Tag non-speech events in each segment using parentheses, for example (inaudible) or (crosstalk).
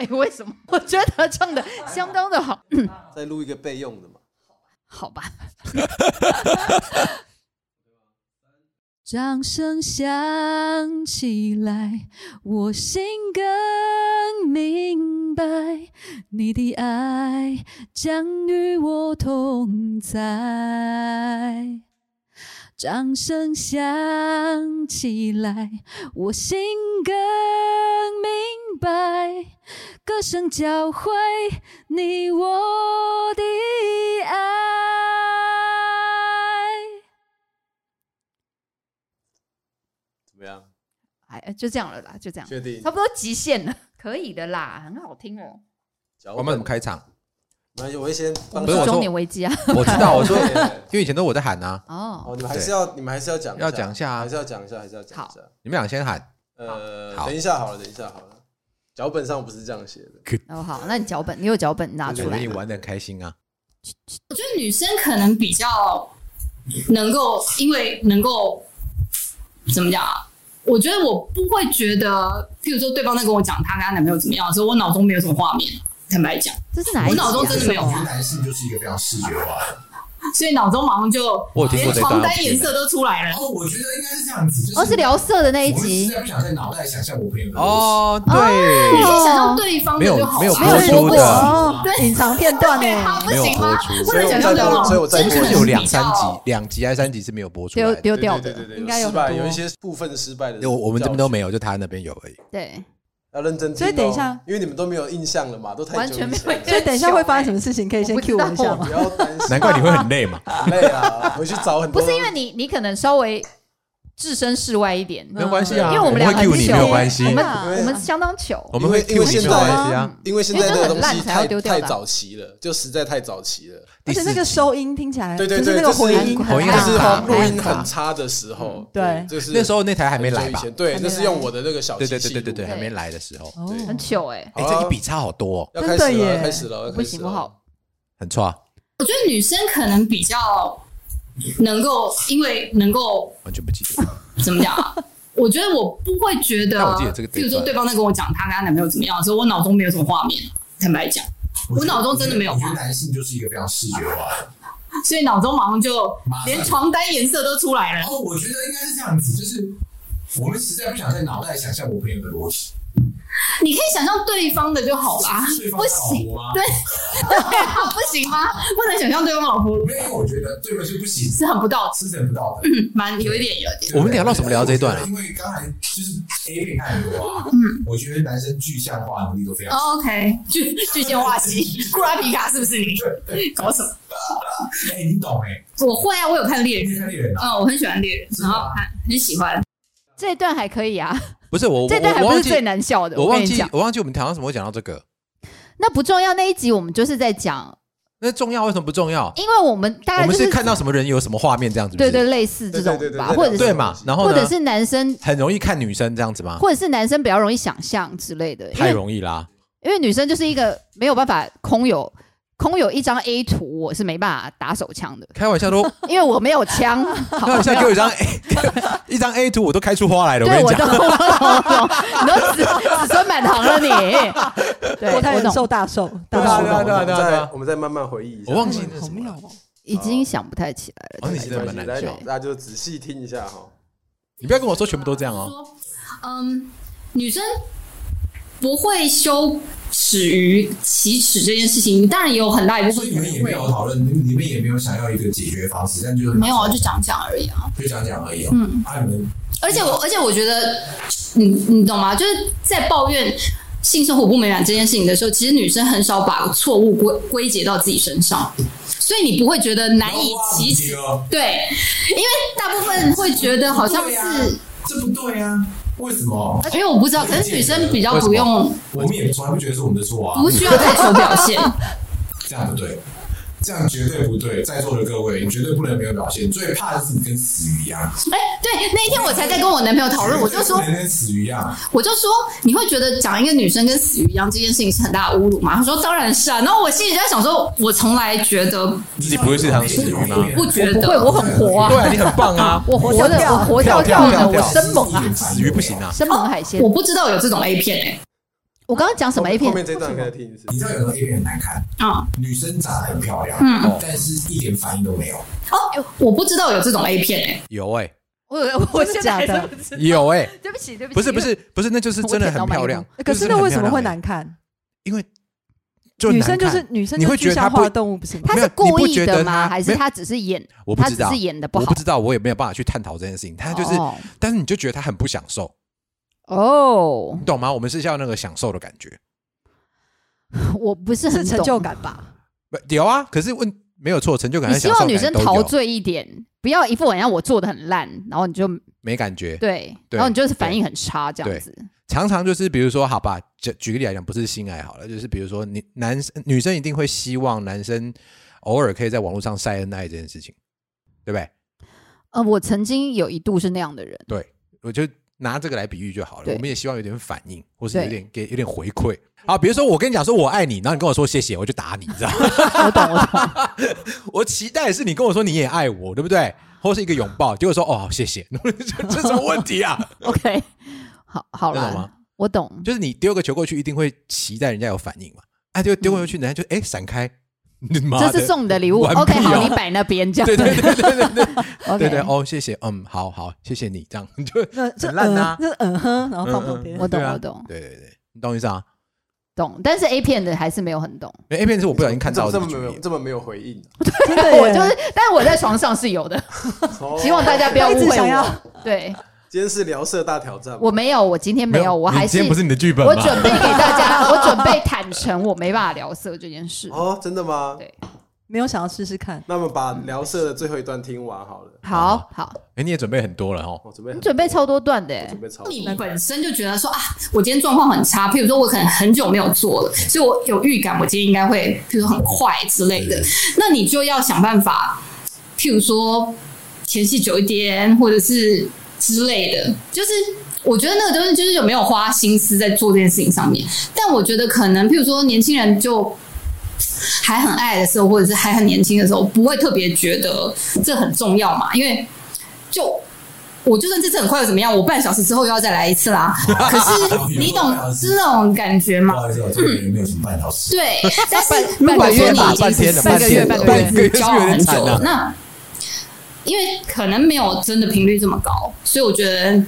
哎，为什么？(laughs) 我觉得唱的相当的好，(coughs) 再录一个备用的嘛。好吧？掌声响起来，我心更明白，你的爱将与我同在。掌声响起来，我心更明白，歌声教会你我的爱。怎么样？哎，就这样了啦，就这样，确定差？不多极限了，可以的啦，很好听哦。我们怎么？开场？我会先帮不是我说中年危机啊！(laughs) 我知道，我说，对 (laughs) 因为以前都我在喊啊，哦，哦，你们还是要，你们还是要讲，要讲一下啊还是要讲一下，还是要讲一下。你们俩先喊。呃，好等一下好了，等一下好了。脚本上不是这样写的，(laughs) 哦好，那你脚本，你有脚本拿出来你玩的很开心啊。我觉得女生可能比较能够，因为能够怎么讲啊？我觉得我不会觉得，譬如说对方在跟我讲她跟她男朋友怎么样的时候，我脑中没有什么画面。坦白讲，这是哪一集我脑中真啊？的没有画面，男性就是一个非常视觉化的。所以脑中马上就我听床单颜色都出来了。然后我觉得应该是这样子，就是哦，是聊色的那一集实在不想在脑袋想象我朋友的哦，你对，可以想象对方的没有就好了，没有没有播出的哦，隐藏片段对啊，呢？不行吗？没有播出所以我在所以我再播是有两三集，两集还是三集是没有播出来丢的？丢掉的对对对，对应该有失败，有一些部分失败的。我我们这边都没有，就他那边有而已。对，要认真听哦。所以等一下因为你们都没有印象了嘛，都太完全没有所以等一下会发生什么事情，可以先我不知 cue 道我一下吗不？要担心，难怪你会很累嘛。很 (laughs) 累啊，回去找很多。不是因为你，你可能稍微置身事外一点，没有关系啊，因为我们两个会 cue 你很糗没有关系。我，们啊。我们相当糗，我们会因为现在没有关系啊。因为现在这个东西太太早期了，就实在太早期了。而且那个收音听起来，对对就是那个回音回音就是很差录音很很差的时候，对就是那时候那台还没来吧？对，那是用我的那个小对对机器录对对对对，还没来的时候，哦很糗哎，哎，这一笔差好多哦，要开始了，真的耶。开始了，要不行，不好。很错啊，我觉得女生可能比较能够，因为能够完全不记得。(laughs) 怎么讲啊？我觉得我不会觉得，但我记得这个譬如说对方在跟我讲他跟他男朋友怎么样的时候，我脑中没有什么画面。坦白讲，我脑中真的没有我觉得画面，男性就是一个非常视觉化的。所以脑中马上就连床单颜色都出来了然。后我觉得应该是这样子，就是我们实在不想在脑袋想象我朋友的逻辑。(laughs) 你可以想象对方的就好啦，不行，吗？对，(laughs) 不行吗？不能想象对方老婆没有，因为我觉得这个是不行，是很不道德，是很不道德。蛮有一点有一点。我们聊到什么聊这一段了因为刚才就是 A 片看很多啊，嗯我觉得男生具象化能力都非常 OK，具具象化系，(laughs) 库拉皮卡是不是你？搞什么？哎，你懂哎？我会啊，我有看猎人，看猎人啊？嗯，我很喜欢猎人，很好看，很喜欢。这一段还可以啊，不是我，我这段还我忘记不是最难笑的。我忘记我忘记我们台上什么会讲到这个。那不重要。那一集我们就是在讲，那重要为什么不重要？因为我们大概就是我们是看到什么人有什么画面这样子，对对类似这种吧，对对对对或者是对嘛，然后，或者是男生，很容易看女生这样子吗？或者是男生比较容易想象之类的，太容易啦，因为女生就是一个没有办法空有空有一张 A 图，我是没办法打手枪的，开玩笑都 (laughs) 因为我没有枪。好 (laughs) 开玩笑，给我一张 A (laughs) 一张 A 图，我都开出花来了。我跟你讲，你都子子孙满堂了你。对，我懂，寿大寿，大寿对啊对啊对啊我们对我们再慢慢回忆一下。我忘记那好什么了。妙哦！已经想不太起来了。哦，你真的蛮难笑。大家就仔细听一下哈。你不要跟我说全部都这样哦。嗯，女生不会羞耻于启齿这件事情，当然也有很大一部所以你们也没有讨论，你们也没有想要一个解决方式，但就是没有啊，就讲讲而已啊。就讲讲而已哦。嗯，啊，你们而且我，而且我觉得，你你懂吗？就是在抱怨性生活不美满这件事情的时候，其实女生很少把错误归归结到自己身上，所以你不会觉得难以启齿。哦，对，因为大部分会觉得好像是这不对啊。为什么？因为我不知道，可是女生比较不用，我们也从来不觉得是我们的错啊不，需要太求表现。(laughs) 这样不对，这样绝对不对。在座的各位，你绝对不能没有表现。最怕的是你跟死鱼一样，哎，对，那一天我才在跟我男朋友讨论，我就说跟死鱼一样。我就说，你会觉得讲一个女生跟死鱼一样这件事情是很大的侮辱吗？他说当然是啊。然后我心里就在想说，我从来觉得自己不会是条死鱼吗不觉不会，我，很活啊，对啊，你很棒啊，我活的我活跳跳的，我生猛啊，死鱼不行啊。生猛海鲜我。不知道有这种 A 片哎、我刚刚讲什么 A 片后？面这段可以听一次。你知道有的 A 片很难看，啊、女生长得很漂亮，嗯但是一点反应都没有。哦，我不知道有这种 A 片诶、有哎，我我现在还是真的不知有哎，对不起，对不起，不是不是不是，那就是真的很漂亮。欸可是那为什么会？难看？因为就女生就是女生，你会觉得动物不行吗？他是故意的吗？还是她只是演？我不知道是演的不好我不知道，我也没有办法去探讨这件事情。她就是，哦但是你就觉得她很不享受，哦你，懂吗？我们是要那个享受的感觉。(laughs) 我不是很是成就。感吧？不有啊，可是问没有错，成就感你和享受希望女生陶醉一点，不要一副好像我做的很烂，然后你就没感觉。对，对然后你就是反应很差这样子。常常就是比如说，好吧，举举个例来讲，不是性爱好了，就是比如说你男生女生一定会希望男生偶尔可以在网络上晒恩爱这件事情，对不对？呃，我曾经有一度是那样的人，对，我就拿这个来比喻就好了。我们也希望有点反应，或是有对点给有点回馈。好，比如说我跟你讲说我爱你，然后你跟我说谢谢，我就打你，你知道吗？(laughs) 我懂，我懂。(laughs) 我期待的是你跟我说你也爱我，对不对？或是一个拥抱，结果说哦好谢谢，这 (laughs) 这什么问题啊？OK，好好了吗了，我懂。就是你丢个球过去，一定会期待人家有反应嘛？哎，丢丢过去，人家就哎闪开，(laughs) 你妈的这是送你的礼物完，OK，好，哦你摆那边这样。对对对对对对 (laughs) OK，对对哦，谢谢，嗯，好好，谢谢你，这样你 (laughs) 就那这很烂啊嗯，这嗯哼，然后放旁边我。懂，对啊我懂，对对对，你懂我意思啊？懂。但是 A 片的还是没有很懂。因为 A 片是我不小心看到这么没有这么没有回应，真的耶，我就是，但是我在床上是有的，哦希望大家不要他一误会想要我。对今天是聊色大挑战吗，我没有，我今天没有，我还是你今天不是你的剧本吗？我准备给大家，我准备坦诚，我没办法聊色这件事。哦，真的吗？对没有想要试试看。那我们把聊色的最后一段听完好了。好好，哎，你也准备很多了哦。我准备很你准备超多段的欸准备超多你本身就觉得说啊，我今天状况很差，譬如说我可能很久没有做了，所以我有预感我今天应该会，譬如说很快之类的，那你就要想办法，譬如说前戏久一点，或者是之类的，就是。我觉得那个东西就是有没有花心思在做这件事情上面，但我觉得可能，譬如说年轻人就还很爱的时候，或者是还很年轻的时候，不会特别觉得这很重要嘛，因为就我就算这次很快又怎么样，我半小时之后又要再来一次啦。(laughs) 可是你懂是那种感觉吗？不好意思，我这个没有什么半小时。对，但是如果说你已经是半个月半个月半个月交往很久了，那因为可能没有真的频率这么高，所以我觉得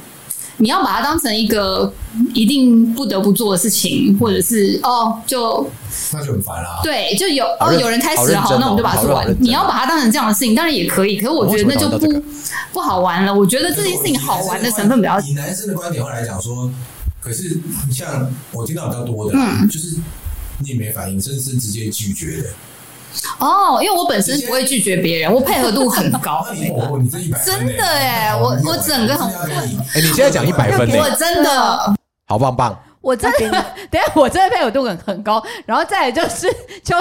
你要把它当成一个一定不得不做的事情，或者是哦，就那就很烦啦。对，就有哦有人开始了，好，好哦那我们就把它做完你要把它当成这样的事情，当然也可以，可是我觉得那就不不好玩了。我觉得这件事情好玩的成分比较以男生的观点会来讲说，(laughs) 可是你像我听到比较多的，嗯就是你也没反应，甚至是直接拒绝的。哦，因为我本身不会拒绝别人，我配合度很高。(laughs) 真的哎我我整个很哎，你现在讲一百分呢，我真的。好棒棒。我真的，(laughs) 等下我真的配合度很很高，然后再来就是秋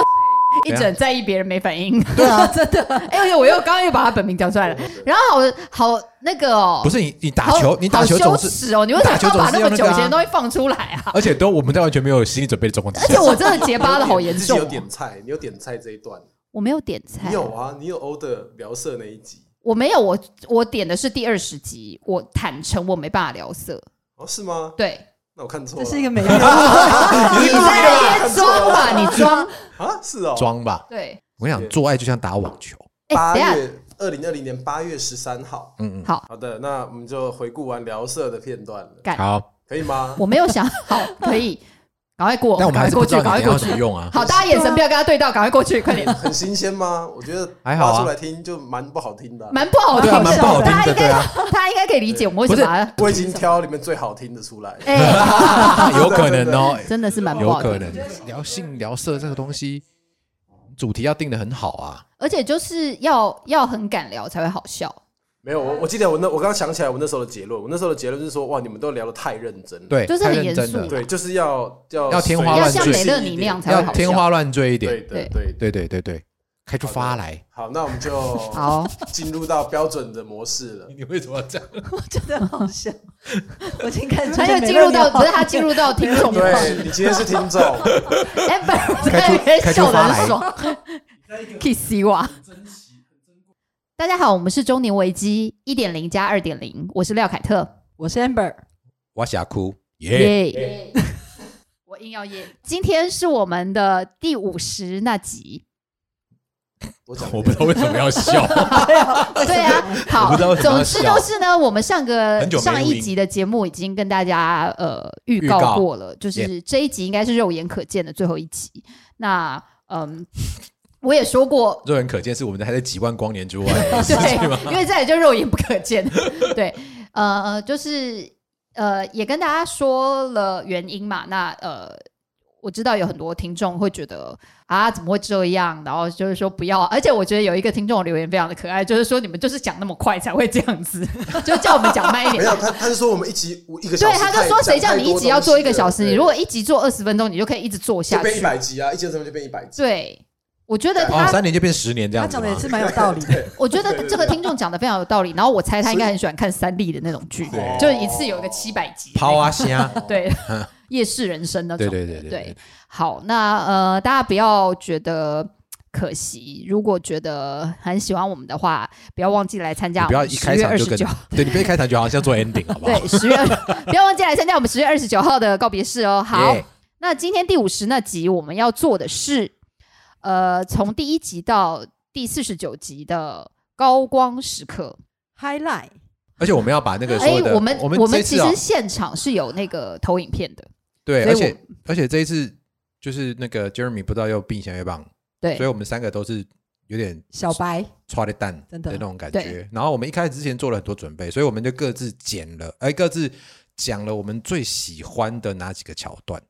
(laughs) 一直很在意别人没反应，(laughs) 对啊，(laughs) 真的。哎呦，我又刚刚又把他本名讲出来了，然后好好那个哦，不是你，你打球，你打球好总是，哦，你为什么打球要把那么久以前的东西放出来啊？而且都我们在完全没有心理准备的状况而且，我真的结巴的好严重。你有点菜，你有点菜这一段，我没有点菜，你有啊？你有欧的聊色那一集我没有，我我点的是第二十集，我坦诚我没办法聊色，哦？是吗？对，那我看错了，这是一个美 (laughs) 丽的你在那边装吧，你装，啊，是哦，装吧。对，我跟你讲，做爱就像打网球。哎，八等一下，月二零二零年八月十三号。嗯嗯，好。好的，那我们就回顾完聊色的片段了，干，好，可以吗？我没有想好，可以，赶快过，但我们还是不赶快过去。用啊。好，大家眼神不要跟他对到，赶快过去，快点。很新鲜吗？我觉得还好啊出来听就蛮不好听的啊。蛮不好听蛮不好听的他应该对啊他应该可以理解我们为什么把我已经挑里面最好听的出来。(laughs) 哎，(laughs) 有可能哦，真的是蛮不有好听的。可能聊性聊色这个东西，主题要定的很好啊。而且就是要要很敢聊才会好笑。没有，我我记得我那我刚刚想起来我那时候的结论，我那时候的结论是说，哇，你们都聊得太认真了，对，就是太很严肃对，就是要要要天花要乱坠像美乐你那样才要。天花乱坠一点，对对对。对对对对，开出发来。好，那我们就 (laughs) 好，进入到标准的模式了。你为什么要这样？(laughs) 我觉得很好笑。(laughs) 我已经开始他就进入到，不是他进入到听众模式。对你今天是听众，Amber 开出在那边开出笑得发来很爽，kiss 哇！大家好，我们是中年危机一点零加二点零，我是廖凯特，我是 Amber，我想哭，耶！耶！我硬要耶！今天是我们的第五十那集，我我不知道为什么要笑，(laughs) 对啊，好总之笑。就是呢，我们上个上一集的节目已经跟大家呃预告预告。过了，就是这一集应该是肉眼可见的最后一集。那嗯，我也说过，肉眼可见是我们还在几万光年之外？(laughs) 对，因为再也就肉眼不可见。(laughs) 对，呃，就是呃，也跟大家说了原因嘛。那呃，我知道有很多听众会觉得啊，怎么会这样？然后就是说不要啊。而且我觉得有一个听众留言非常的可爱，就是说你们就是讲那么快才会这样子，(laughs) 就叫我们讲慢一点。没有他，他是说我们一集一个小对，时对，他就说谁叫你一集要做一个小时？你如果一一集做二十分钟，你就可以一直做下就变一去。百集啊，一集二十分就变一百集。对，我觉得哦，他三年就变十年这样子他讲的也是蛮有道理的。(laughs) 我觉得这个听众讲的非常有道理，然后我猜他应该很喜欢看三立的那种剧，就是一次有一个七百集抛种啊虾，(laughs) 对，夜市人生那种的。对对对对对好，那呃，大家不要觉得可惜，如果觉得很喜欢我们的话，不要忘记来参加你不要一我们十月开场就跟二十九。对，你不要一开场就好像做 ending 好不好？对，十月，(laughs) 不要忘记来参加我们十月二十九号的告别式哦。好耶那今天第五十那集我们要做的是，呃，从第一集到第四十九集的高光时刻。highlight 而且我们要把那个所的，我们我们其实现场是有那个投影片的，对，而且而且这一次就是那个 Jeremy 不知道又并享又棒，对所以我们三个都是有点小白，抓的蛋真的那种感觉。然后我们一开始之前做了很多准备，所以我们就各自剪了，哎，各自讲了我们最喜欢的哪几个桥段，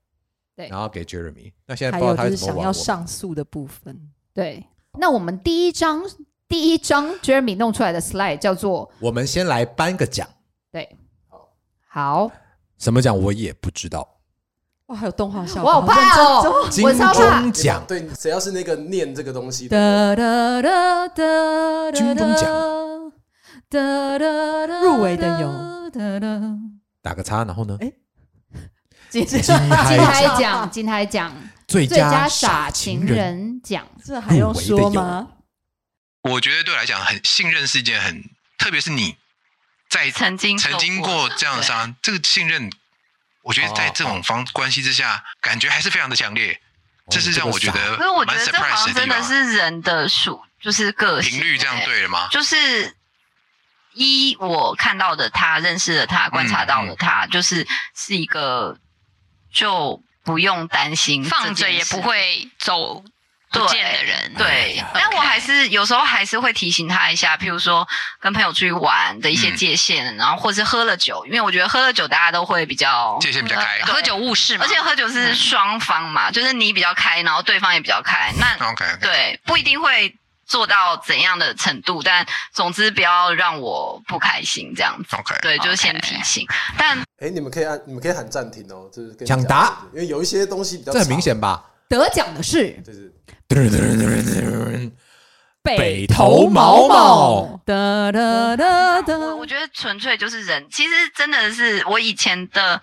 对然后给 Jeremy。那现在还不知道他有就是想要怎么玩我们。上诉的部分。对。那我们第一张第一张 Jeremy 弄出来的 slide 叫做我们先来颁个奖，对，好，什么奖我也不知道，哇，还有动画效我果，好怕哦认真金我超怕钟奖对，谁要是那个念这个东西的，哒哒哒哒，金钟奖哒哒哒，入围的有哒哒打个叉，然后呢？哎金金金海海奖奖，金台奖 (laughs) 最最佳佳傻情情人，奖，这还用说吗？我觉得对我来讲，很信任是一件很，特别是你在曾经曾经过过这样的伤，这个信任，我觉得在这种方关系之下，感觉还是非常的强烈。这是让我觉得可是我觉蛮得这好 surprise 像真的。是人的属，就是个性频率这样欸对了吗？就是一我看到的他，认识的他，观察到的他，就是是一个就不用担心放着也不会走不见的人。对，但我还是有时候还是会提醒他一下，譬如说跟朋友出去玩的一些嗯界限，然后或是喝了酒，因为我觉得喝了酒大家都会比较界限比较开。喝酒误事嘛，而且喝酒是双方嘛，就是你比较开，然后对方也比较开，那 OK，对不一定会做到怎样的程度，但总之不要让我不开心这样子。OK，对，就是先提醒。但哎，你们可以按，你们可以喊暂停哦，就是抢答，因为有一些东西比较这很明长，显吧？得奖的是就是北投毛毛，哒哒哒哒，我我觉得纯粹就是人，其实真的是我以前的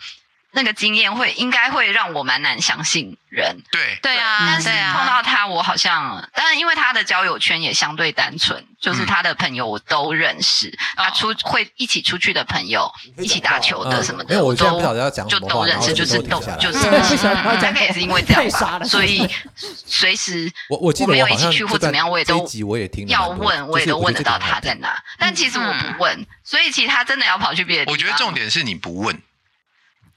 那个经验会应该会让我蛮难相信人。对，对啊，但是对啊，碰到他，我好像，但是因为他的交友圈也相对单纯，就是他的朋友我都认识，他出会一起出去的朋友一起打球的什么的，我都不晓得要讲就都认识，就是都就是 (laughs) 大概也是因为这样吧。所以 (laughs) 随时我我记得我没有好像一起去或怎么样，我也都这一集我也听了要问，我也都问得到他在哪。但其实我不问，所以其实他真的要跑去别的地方。我觉得重点是你不问。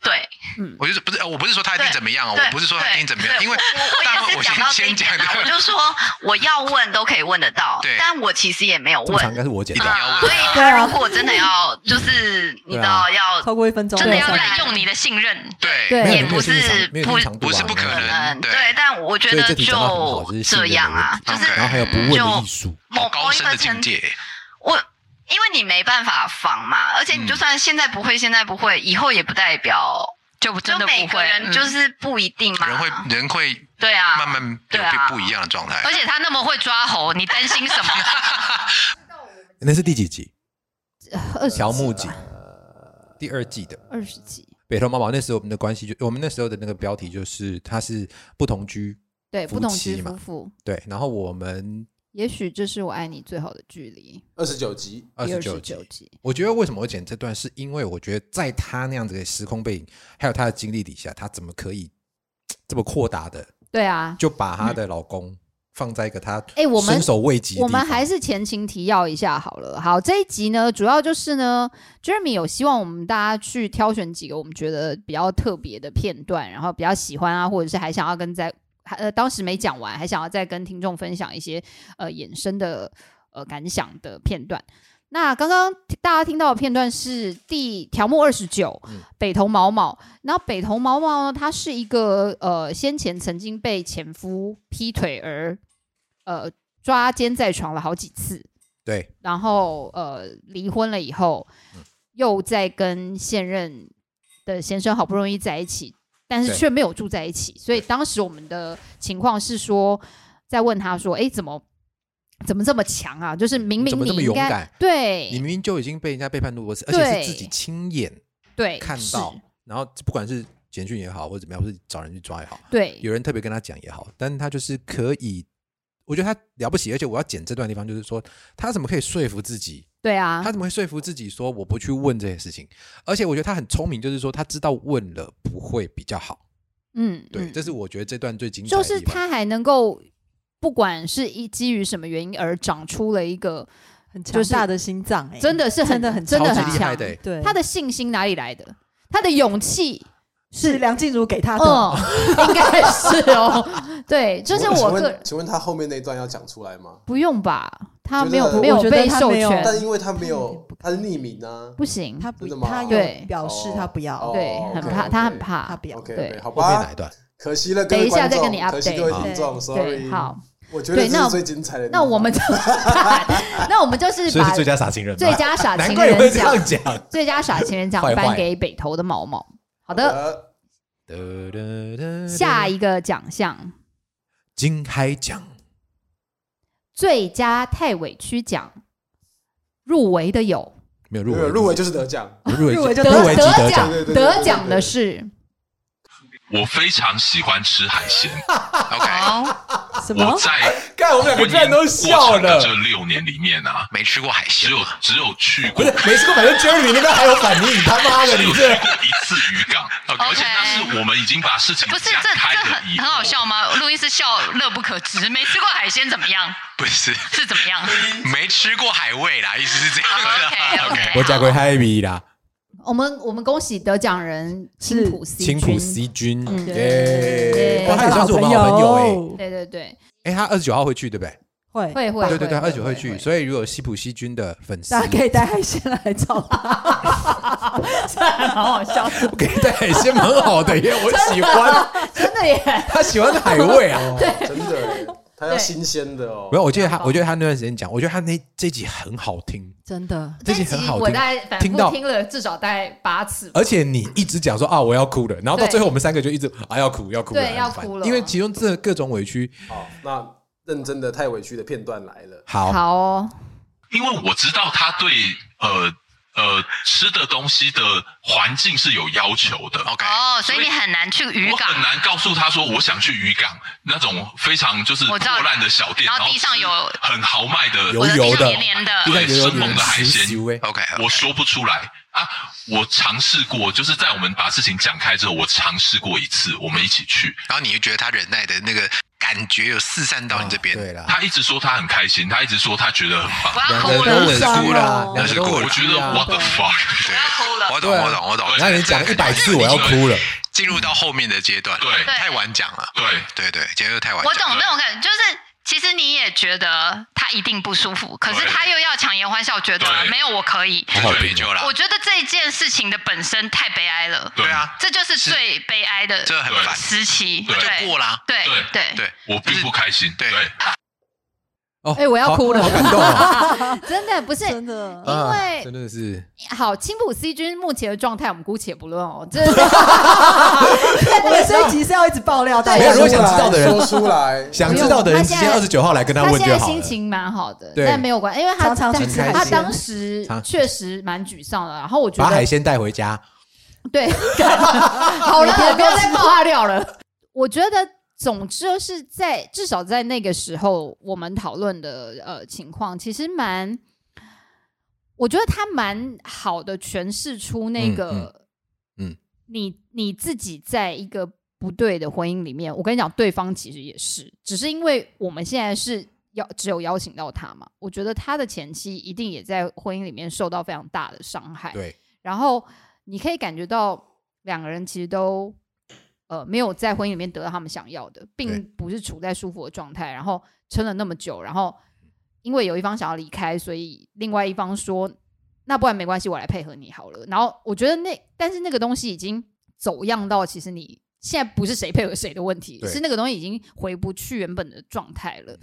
对，嗯。我就是不是，呃我不是说他一定怎么样哦，我不是说他一定怎么样，因为我我大部分我也是讲到这一先讲点啊，我，就说我要问都可以问得到对，但我其实也没有问。应问。该是我讲一定。要所以他如果真的要，就是你知道要超过一分钟，真的要对来用你的信任。对，对。也不是长没有听长度啊。不是不可能能，对。对，但我觉得就这样啊，就是然后还有不问的就艺术，某高深的境界。我因为你没办法防嘛，而且你就算现在不会，现在不会，以后也不代表就真的不会，个人嗯就是不一定嘛。人会人会对啊，慢慢有不一样的状态。而且他那么会抓猴，你担心什么？(laughs) 那是第几集？二十条目集，第二季的二十集，北投妈妈。那时候我们的关系就，我们那时候的那个标题就是，他是不同居，对，夫不同妻嘛居夫妇，对。然后我们也许这是我爱你最好的距离。二十九集，二十九集。集，我觉得为什么我剪这段，是因为我觉得在他那样子的时空背景，还有他的经历底下，他怎么可以这么豁达的对啊，就把她的老公放在一个他哎我们伸手未及的我们还是前情提要一下好了。好，这一集呢，主要就是呢，Jeremy 有希望我们大家去挑选几个我们觉得比较特别的片段，然后比较喜欢啊，或者是还想要跟在还呃当时没讲完，还想要再跟听众分享一些呃衍生的呃感想的片段。那刚刚大家听到的片段是第条目二十九，北投毛毛。然后北投毛毛呢，他是一个呃先前曾经被前夫劈腿而呃抓奸在床了好几次，对然后呃离婚了以后，又在跟现任的先生好不容易在一起，但是却没有住在一起。所以当时我们的情况是说，在问他说：“哎，怎么怎么这么强啊？就是明明怎么这么勇敢对你明明就已经被人家背叛多次，而且是自己亲眼对看到，然后不管是简讯也好，或者怎么样，或是找人去抓也好，对有人特别跟他讲也好，但是他就是可以，我觉得他了不起，而且我要剪这段地方，就是说他怎么可以说服自己，对啊他，怎么会说服自己说我不去问这些事情？而且我觉得他很聪明，就是说他知道问了不会比较好，嗯，对，嗯这是我觉得这段最精彩就是。他还能够，不管是一基于什么原因而长出了一个很强大的心脏，哎，真的是很真的很真的很强对，他的信心哪里来的？他的勇气是梁静茹给他的，嗯，应该是哦。(laughs) 对，就是我个请问他后面那一段要讲出来吗？不用吧，他没有没有被授他没有权，但因为他没有，他是匿名啊。不行，他不他有表示他不要，哦对，很怕，他很怕，他不要。OK，对好后面哪一，段？可惜了，等一下再跟你可惜各位 update 听众对，，sorry。好，我觉得对那这是最精彩的。那我们就 (laughs) 那我们就是把最佳傻情人吗，最佳傻难情怪你会这人奖样讲。最佳傻情人奖颁给北投的毛毛。好的，的，下一个奖项。金海奖最佳太委屈奖入围的有。没有入围，入入围就是得奖。入围入围就得入围即得得奖。奖，对对对对对得奖的是我非常喜欢吃海鲜。(laughs) OK，哦，什么我？在看我们两个居然都笑了，这六年里面啊，没吃过海鲜只有只有去不过是没吃过，反正 Jerry 你那边还有反应，他妈的，只有去你这过一次渔港，而且那是我们已经把事情不是，讲这开了这很很好笑吗？录音师笑乐不可支，没吃过海鲜怎么样？不是是怎么样没吃过海味啦，意思是这样的。？OK 我加归 Happy 啦，我们我们恭喜得奖人青浦 C 青浦君。C 君，嗯耶！他也算是我们好朋友。哎。对对对，哎，他二十九号会去对不对？会。会会，对对对，二十九会去，所以如果西浦西君的粉丝，大家可以带海鲜来找他，这还蛮好笑。的。给带海鲜蛮好的耶，我喜欢，(laughs) 真的耶，他喜欢海味啊。(laughs) 哦真的耶，他要新鲜的哦。没有，我记得他，我觉得他那段时间讲，我觉得他那这集很好听，真的，这集集很好听。我大概反听到复听了至少大概八次，而且你一直讲说啊我要哭了，然后到最后我们三个就一直啊要哭要哭了，对要哭了。因为其中这各种委屈，好，那认真的太委屈的片段来了。好，好哦，因为我知道他对呃呃吃的东西的环境是有要求的。OK，哦，所以你很难去渔港我很，难告诉他说我想去渔港那种非常就是破烂的小店，然后地上有很豪迈的油油的黏黏的，地上有有生猛的海鲜，OK，我说不出来啊。我尝试过，就是在我们把事情讲开之后，我尝试过一次，我们一起去。然后你就觉得他忍耐的那个感觉有四散到你这边，对啦，他一直说他很开心，他一直说他觉得很棒。我哭了，我个人都委屈啦哦，两个都我觉得 what the fuck，对。我懂，我懂，我懂。然后你讲一百次我要哭了，进入到后面的阶段，对。太晚讲了，对。对对，今天又太晚我讲了。懂那种感觉，就是其实你也觉得他一定不舒服，可是他又要强颜欢笑，觉得对。没有我可以。我，觉得这件事情的本身太悲哀了，对啊，这就是最悲哀的这很烦，时期。对就对过啦，对对对。对，我并不开心。对。对，哦哎我要哭了。好好感动哦 (laughs) 真的不是真的。因为啊真的是。好，青浦 C 君目前的状态我们姑且不论哦，这 (laughs) 我们这一集是要一直爆料大家没有，如果想知道的人说出来 (laughs) 想知道的人他现在二十九号来跟他他现在问就好了。心情蛮好的，对。但没有关，因为他常常他去吃海鲜他当时确实蛮沮丧的。然后我觉得把海鲜带回家，对，好了，不要再爆他料了。我觉得，总之就是在至少在那个时候，我们讨论的呃情况，其实蛮，我觉得他蛮好的诠释出那个，嗯嗯。你你自己在一个不对的婚姻里面，我跟你讲，对方其实也是，只是因为我们现在是邀只有邀请到他嘛，我觉得他的前妻一定也在婚姻里面受到非常大的伤害，对，然后你可以感觉到两个人其实都呃没有在婚姻里面得到他们想要的，并不是处在舒服的状态，然后撑了那么久，然后因为有一方想要离开，所以另外一方说那不然没关系，我来配合你好了。然后我觉得那但是那个东西已经走样到其实你现在不是谁配合谁的问题，是那个东西已经回不去原本的状态了。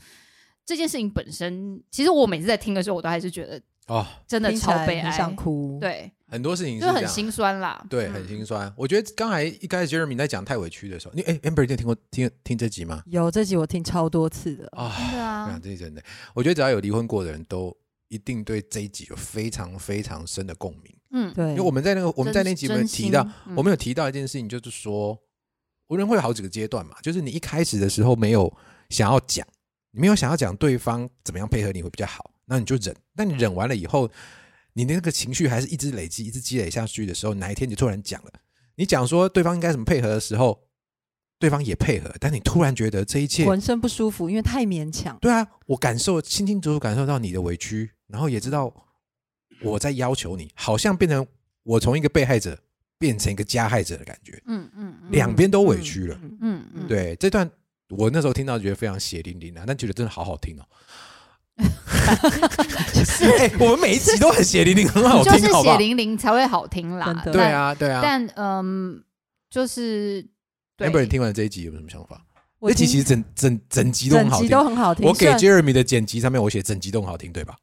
这件事情本身，其实我每次在听的时候，我都还是觉得哦，真的超悲哀，想哭。对，很多事情是就很心酸啦。对，嗯很心酸。我觉得刚才一开始 Jeremy 在讲太委屈的时候，你哎，Amber 你有听过听听这集吗？有这集我听超多次的，啊，真的啊想，这是真的。我觉得只要有离婚过的人都一定对这一集有非常非常深的共鸣。嗯，对，因为我们在那个我们在那集里面提到，嗯我们有提到一件事情，就是说，无人会有好几个阶段嘛，就是你一开始的时候没有想要讲，你没有想要讲对方怎么样配合你会比较好，那你就忍。那你忍完了以后，你的那个情绪还是一直累积、一直积累下去的时候，哪一天你突然讲了，你讲说对方应该怎么配合的时候，对方也配合，但你突然觉得这一切浑身不舒服，因为太勉强。对啊，我感受清清楚楚感受到你的委屈，然后也知道我在要求你，好像变成我从一个被害者变成一个加害者的感觉，嗯嗯嗯两边都委屈了。嗯嗯嗯，对，这段我那时候听到觉得非常血淋淋啊，但觉得真的好好听哦。(laughs) 哎、我们每一集都很血淋淋，很好就是听，好不好？血淋淋才会好听啦。对啊，对啊。但，但嗯，就是对 Amber，你听完这一集有什么想法？我这集其实整整整集都很好听，都很好听。我给 Jeremy 的剪辑上面我写整集都很好听，对吧？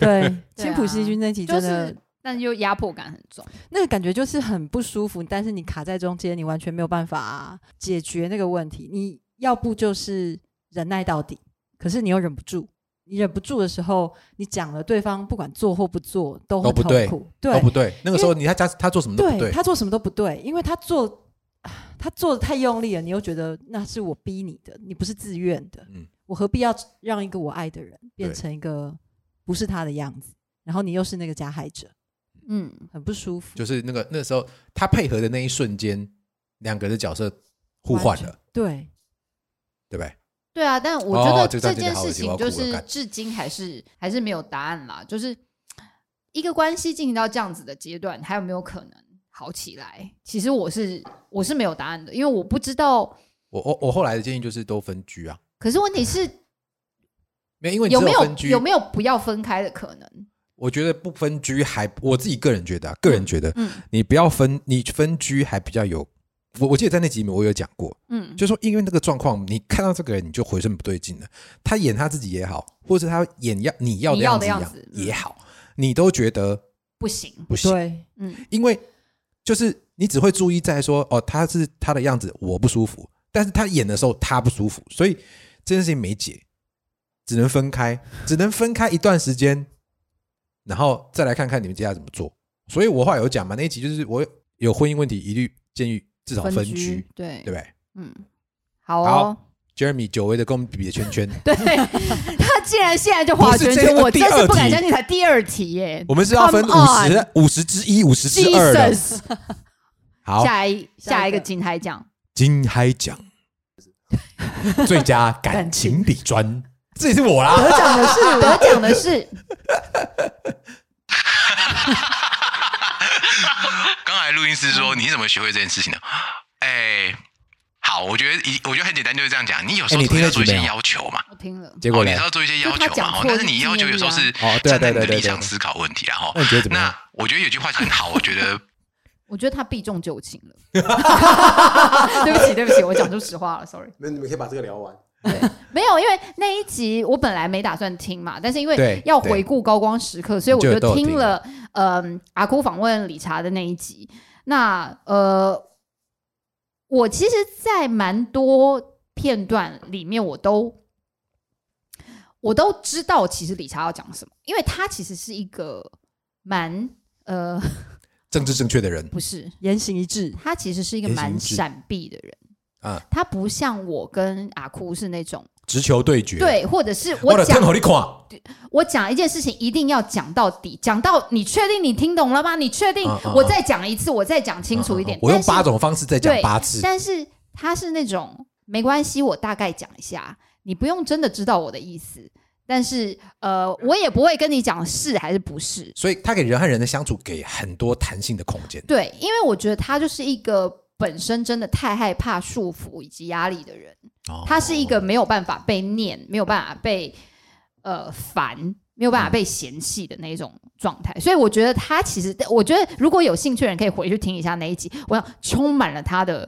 对对青浦啊细菌那集就真的是，但又压迫感很重。那个感觉就是很不舒服，但是你卡在中间，你完全没有办法解决那个问题。你要不就是忍耐到底，可是你又忍不住。你忍不住的时候，你讲了，对方不管做或不做都很都不对痛苦。对，都不对。那个时候你他他他做什么都不对，他做什么都不对，因为他做他做的太用力了，你又觉得那是我逼你的，你不是自愿的。嗯我何必要让一个我爱的人变成一个不是他的样子？然后你又是那个加害者，嗯，很不舒服。就是那个那时候他配合的那一瞬间，两个的角色互换了，对，对不对？对啊，但我觉得哦这件事情就是至今还是还是没有答案啦。就是一个关系进行到这样子的阶段，还有没有可能好起来？其实我是我是没有答案的，因为我不知道。我我我后来的建议就是都分居啊，可是问题是没有因为有没有有没有不要分开的可能？我觉得不分居还我自己个人觉得、啊，个人觉得，嗯你不要分，你分居还比较有。我我记得在那集里面我有讲过，嗯，就说因为那个状况，你看到这个人你就浑身不对劲了。他演他自己也好，或者他演要你要的样子也好，你都觉得不行，不行，对，嗯因为就是你只会注意在说哦，他是他的样子我不舒服，但是他演的时候他不舒服，所以这件事情没解，只能分开，只能分开一段时间，然后再来看看你们接下来怎么做。所以我后来有讲嘛，那一集就是我有婚姻问题，一律建议至少分居，对对不对？嗯，好哦。好，Jeremy 久违的跟我们比比圈圈，(laughs) 对他竟然现在就画圈圈，我真是不敢第二题相信才第二题耶！我们是要分五十五十之一，五十之二的。(laughs) 好，下一下一个金海奖，金海奖 (laughs) 最佳感情理专，这也是我啦。得奖的是得奖的是录音师说你怎么学会这件事情的？哎，好，我觉得一我觉得很简单，就是这样讲。你有时候要做一些要求嘛，我听了，哦，结果你是？要做一些要求嘛，但是你要求有时候是站在你的对对对对立场思考问题啦，哈那。我觉得有句话很好，我觉得 (laughs) 我觉得他避重就轻了。(laughs) 对不起，对不起，我讲出实话了，sorry。那你们可以把这个聊完。没有，因为那一集我本来没打算听嘛，但是因为要回顾高光时刻，所以我就听了嗯阿哭访问理查的那一集。那呃，我其实，在蛮多片段里面，我都我都知道，其实理查要讲什么，因为他其实是一个蛮呃，(laughs) 政治正确的人。不是言行一致，他其实是一个蛮闪避的人。啊，他不像我跟阿哭是那种直球对决，对，或者是我讲我讲一件事情一定要讲到底，讲到你确定你听懂了吗？你确定？我再讲一次，我再讲清楚一点。我用八种方式再讲八次，但是他是那种没关系，我大概讲一下，你不用真的知道我的意思。但是呃，我也不会跟你讲是还是不是。所以他给人和人的相处给很多弹性的空间。对，因为我觉得他就是一个本身真的太害怕束缚以及压力的人。哦他是一个没有办法被念、没有办法被呃烦、没有办法被嫌弃的那种状态，所以我觉得他其实，我觉得如果有兴趣的人可以回去听一下那一集，我想充满了他的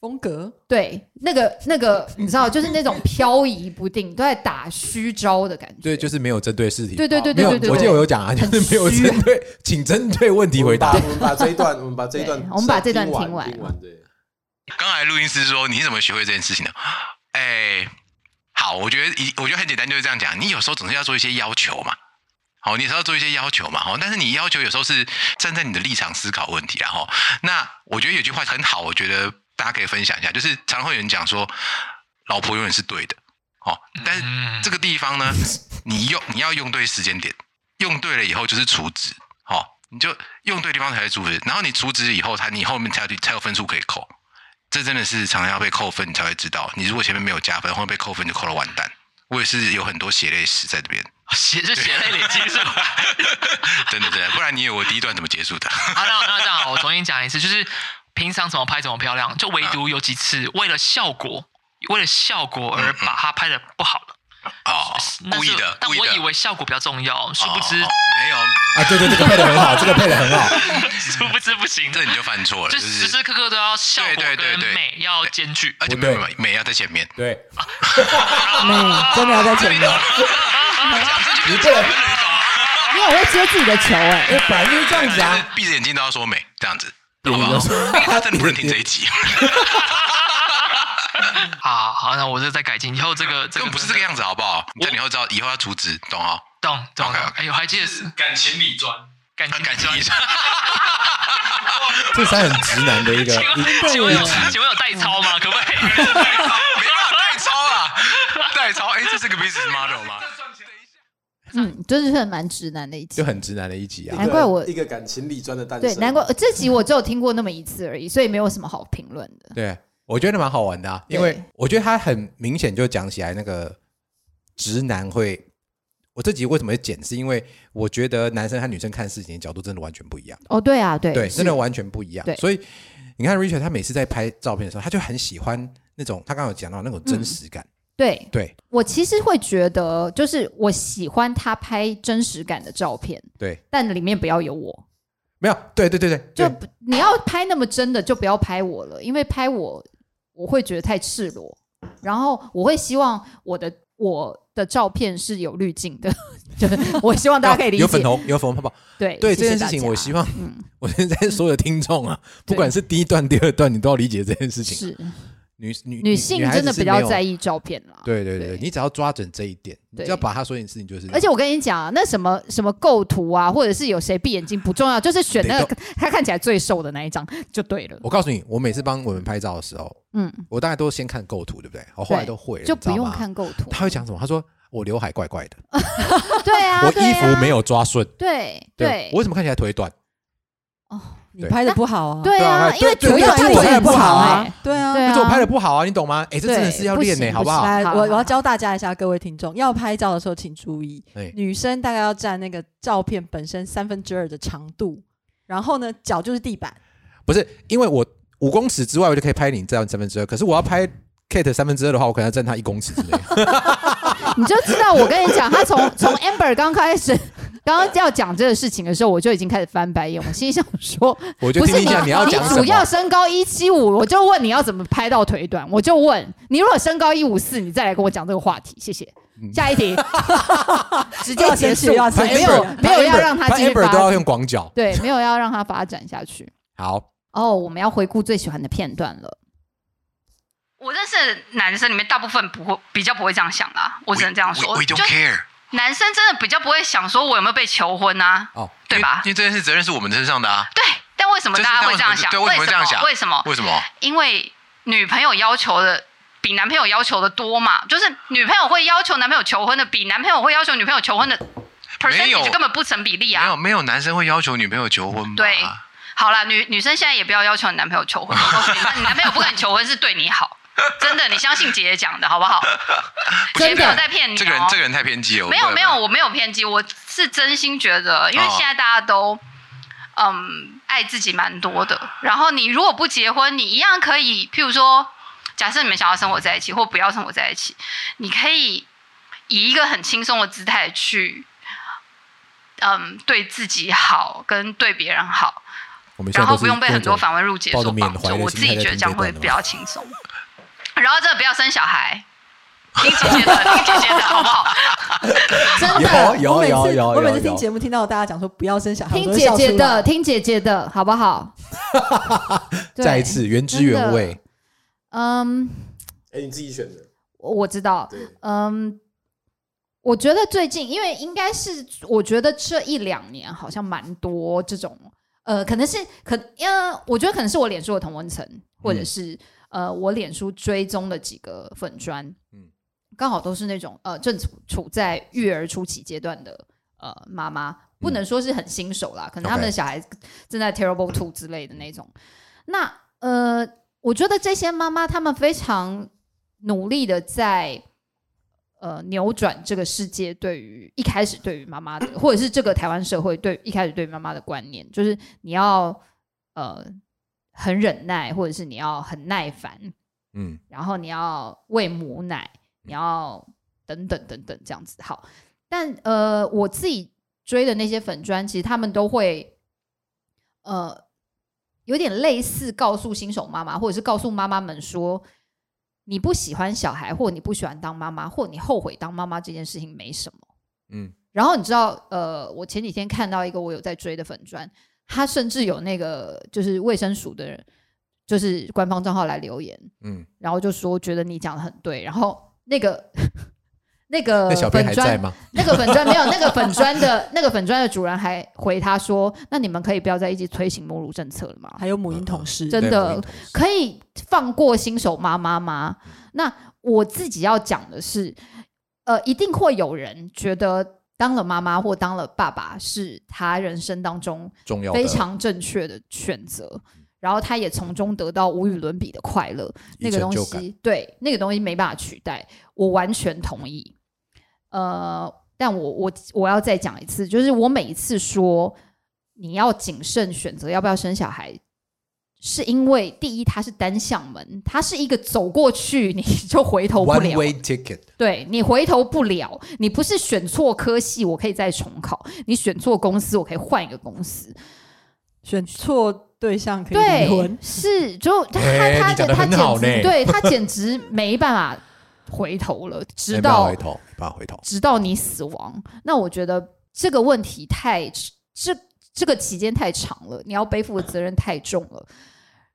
风格，对那个那个，你知道，就是那种漂移不定，都在打虚招的感觉。对，就是没有针对事题。对对对对对对，我记得我有讲啊，就是没有针对，请针对问题回答。我们把这一段，我们把这一段，我们把这段听听完听完对。刚才录音师说你怎么学会这件事情的？哎，好，我觉得一我觉得很简单，就是这样讲。你有时候总是要做一些要求嘛，好，你是要做一些要求嘛，好，但是你要求有时候是站在你的立场思考问题啊，哈。那我觉得有句话很好，我觉得大家可以分享一下，就是常会有人讲说，老婆永远是对的，哦，但是这个地方呢，你用你要用对时间点，用对了以后就是储值，好，你就用对地方才是储值，然后你储值以后，它你后面才有才有分数可以扣。这真的是常常要被扣分，你才会知道。你如果前面没有加分，后面被扣分就扣了完蛋。我也是有很多血泪史在这边，血是血泪累积是吧？(laughs) 真的真的，不然你以为我第一段怎么结束的？好，那那这样好，我重新讲一次，就是平常怎么拍怎么漂亮，就唯独有几次为了效果，为了效果而把它拍的不好了。哦，故意的，但。我以为效果比较重要，殊不知没有 (laughs) 啊，对对，这个配的很好，这个配的很好。(laughs) 殊不知不行，这你就犯错了，就就是时时刻刻都要效果对对对对跟美要兼具，而且没有没有美要在前面。对，(laughs) 美真的要在前面。你不能，你很会接自己的球哎、哎，本来就是这样子啊。闭着眼睛都要说美，这样子，好不好？他真的不能听这一集，(laughs) 好好，那我这再改进，以后这个 (laughs) 这个不是这个样子，好不好？你这以后知道，以后要阻止，懂哦？懂懂哎呦，还记得是感情理专，感情感情理专。这才很直男的一个 (laughs) 请问有请问有代操吗？可不可以？没办法代操啊，代操，哎，这是个 business model 吗？嗯，真的是蛮直男的一集就。很直男的一集啊。难怪我一个感情理专的诞对，难怪呃这集 (laughs) 我只有听过那么一次而已，所以没有什么好评论的。对，我觉得蛮好玩的啊，因为我觉得他很明显就讲起来那个直男会。我这集为什么会剪？是因为我觉得男生和女生看事情的角度真的完全不一样。哦，对啊，对，对，真的完全不一样对。所以你看 Richard，他每次在拍照片的时候，他就很喜欢那种他刚刚有讲到那种真实感。对。对。我其实会觉得，就是我喜欢他拍真实感的照片，对，但里面不要有我。没有，对对对对，就对你要拍那么真的，就不要拍我了，因为拍我我会觉得太赤裸，然后我会希望我的我的照片是有滤镜的，(laughs) 就是我希望大家可以理解。有粉红，有粉红泡泡。对对这件事情，我希望嗯。我现在所有的听众啊，不管是第一段、第二段，你都要理解这件事情。是女女女性真的比较在意照片啦。对对对，你只要抓准这一点，你对只要把他说一件事情就是。而且我跟你讲啊，那什么什么构图啊，或者是有谁闭眼睛不重要，就是选那得个他看起来最瘦的那一张就对了。我告诉你，我每次帮我们拍照的时候，嗯，我大概都先看构图，对不对？我后来都会了，就不用看构图。他会讲什么？他说我刘海怪怪的，(laughs) 对啊，我衣服没有抓顺，对对对我为什么看起来腿短？你拍的不好啊。对啊，因为主要对我拍的不好啊哎，对啊，对啊就是我拍的不好啊，你懂吗？哎，这真的是要练呢，好不好？我我要教大家一下，各位听众，要拍照的时候请注意哎，女生大概要占那个照片本身三分之二的长度，然后呢，脚就是地板。不是，因为我五公尺之外我就可以拍你这样三分之二，可是我要拍 Kate 三分之二的话，我可能要占他一公尺之内。(laughs) 你就知道，我跟你讲，他从从 Amber 刚开始刚刚要讲这个事情的时候，我就已经开始翻白眼。我心想说，(laughs) 我就不是听一下你要讲什么主要身高一七五，我就问你要怎么拍到腿短，我就问你，如果身高一五四，你再来跟我讲这个话题，谢谢。嗯下一题，(laughs) 直接结束，(laughs) 没有没有要让他他继续 Amber 都要，用广角。对，没有要让他发展下去。好，哦，我们要回顾最喜欢的片段了。我认识的男生里面，大部分不会比较不会这样想啦，我只能这样说。We 就 don't care。男生真的比较不会想说我有没有被求婚啊，哦，对吧？因为这件事责任是我们身上的啊。对，但为什么大家会这样想？对为什么会这样想为什么？为什么？因为女朋友要求的比男朋友要求的多嘛，就是女朋友会要求男朋友求婚的比男朋友会要求女朋友求婚的没有 percentage 根本不成比例啊。没有没有男生会要求女朋友求婚吗？对，好啦，女女生现在也不要要求你男朋友求婚，我告诉你，那你男朋友不跟你求婚是对你好，(laughs) 真的，你相信姐姐讲的好不好？姐没有在骗你、哦。这个人这个人太偏激了。我没有没有，我没有偏激，我是真心觉得，因为哦现在大家都。嗯，爱自己蛮多的。然后你如果不结婚，你一样可以，譬如说，假设你们想要生活在一起，或不要生活在一起，你可以以一个很轻松的姿态去，嗯，对自己好，跟对别人好，然我们现在都是后不用被很多反问入解所绑住。缅怀的我自己觉得这样会比较轻松。然后真的不要生小孩，听姐姐的，听姐姐的好不好？(laughs) 真的，有我每次有有我每次听节目听到大家讲说不要生小孩，听姐姐的，来听姐姐的，好不好？(laughs) 再一次原汁原味。嗯，哎，你自己选的，我我知道，嗯，我觉得最近，因为应该是，我觉得这一两年好像蛮多这种，呃，可能是可，呃，我觉得可能是我脸书的同温层，或者是、呃，我脸书追踪的几个粉砖，嗯。嗯，刚好都是那种呃正处处在育儿初期阶段的呃妈妈，不能说是很新手啦，可能他们的小孩正在 terrible two 之类的那种。那呃，我觉得这些妈妈她们非常努力的在呃扭转这个世界对于一开始对于妈妈的，或者是这个台湾社会对一开始对于妈妈的观念，就是你要呃很忍耐，或者是你要很耐烦，嗯，然后你要喂母奶，你要等等等等这样子。好，但呃，我自己追的那些粉砖，其实他们都会呃有点类似告诉新手妈妈，或者是告诉妈妈们说，你不喜欢小孩，或你不喜欢当妈妈，或你后悔当妈妈这件事情没什么。嗯，然后你知道，呃，我前几天看到一个我有在追的粉砖，他甚至有那个就是卫生署的人，就是官方账号来留言，嗯，然后就说觉得你讲的很对，然后那个 (laughs) 那个那小编粉砖吗？那个粉砖没有，那个粉砖的 (laughs) 那个粉砖的主人还回他说：“那你们可以不要再一直推行母乳政策了吗？还有母婴同事，真的可以放过新手妈妈吗？”那我自己要讲的是，呃，一定会有人觉得当了妈妈或当了爸爸是他人生当中重要非常正确的选择，然后他也从中得到无与伦比的快乐。那个东西，对那个东西没办法取代，我完全同意。呃，但我我我要再讲一次，就是我每一次说你要谨慎选择要不要生小孩，是因为第一它是单向门，它是一个走过去你就回头不 one 了 way ticket，对你回头不了，你不是选错科系，我可以再重考；你选错公司，我可以换一个公司。选错对象可以离对婚，，是就他哎你讲得他他简直对他简直没办法回头了，(laughs) 直到回头，没办法回头。直到你死亡。那我觉得这个问题太这这个期间太长了，你要背负的责任太重了，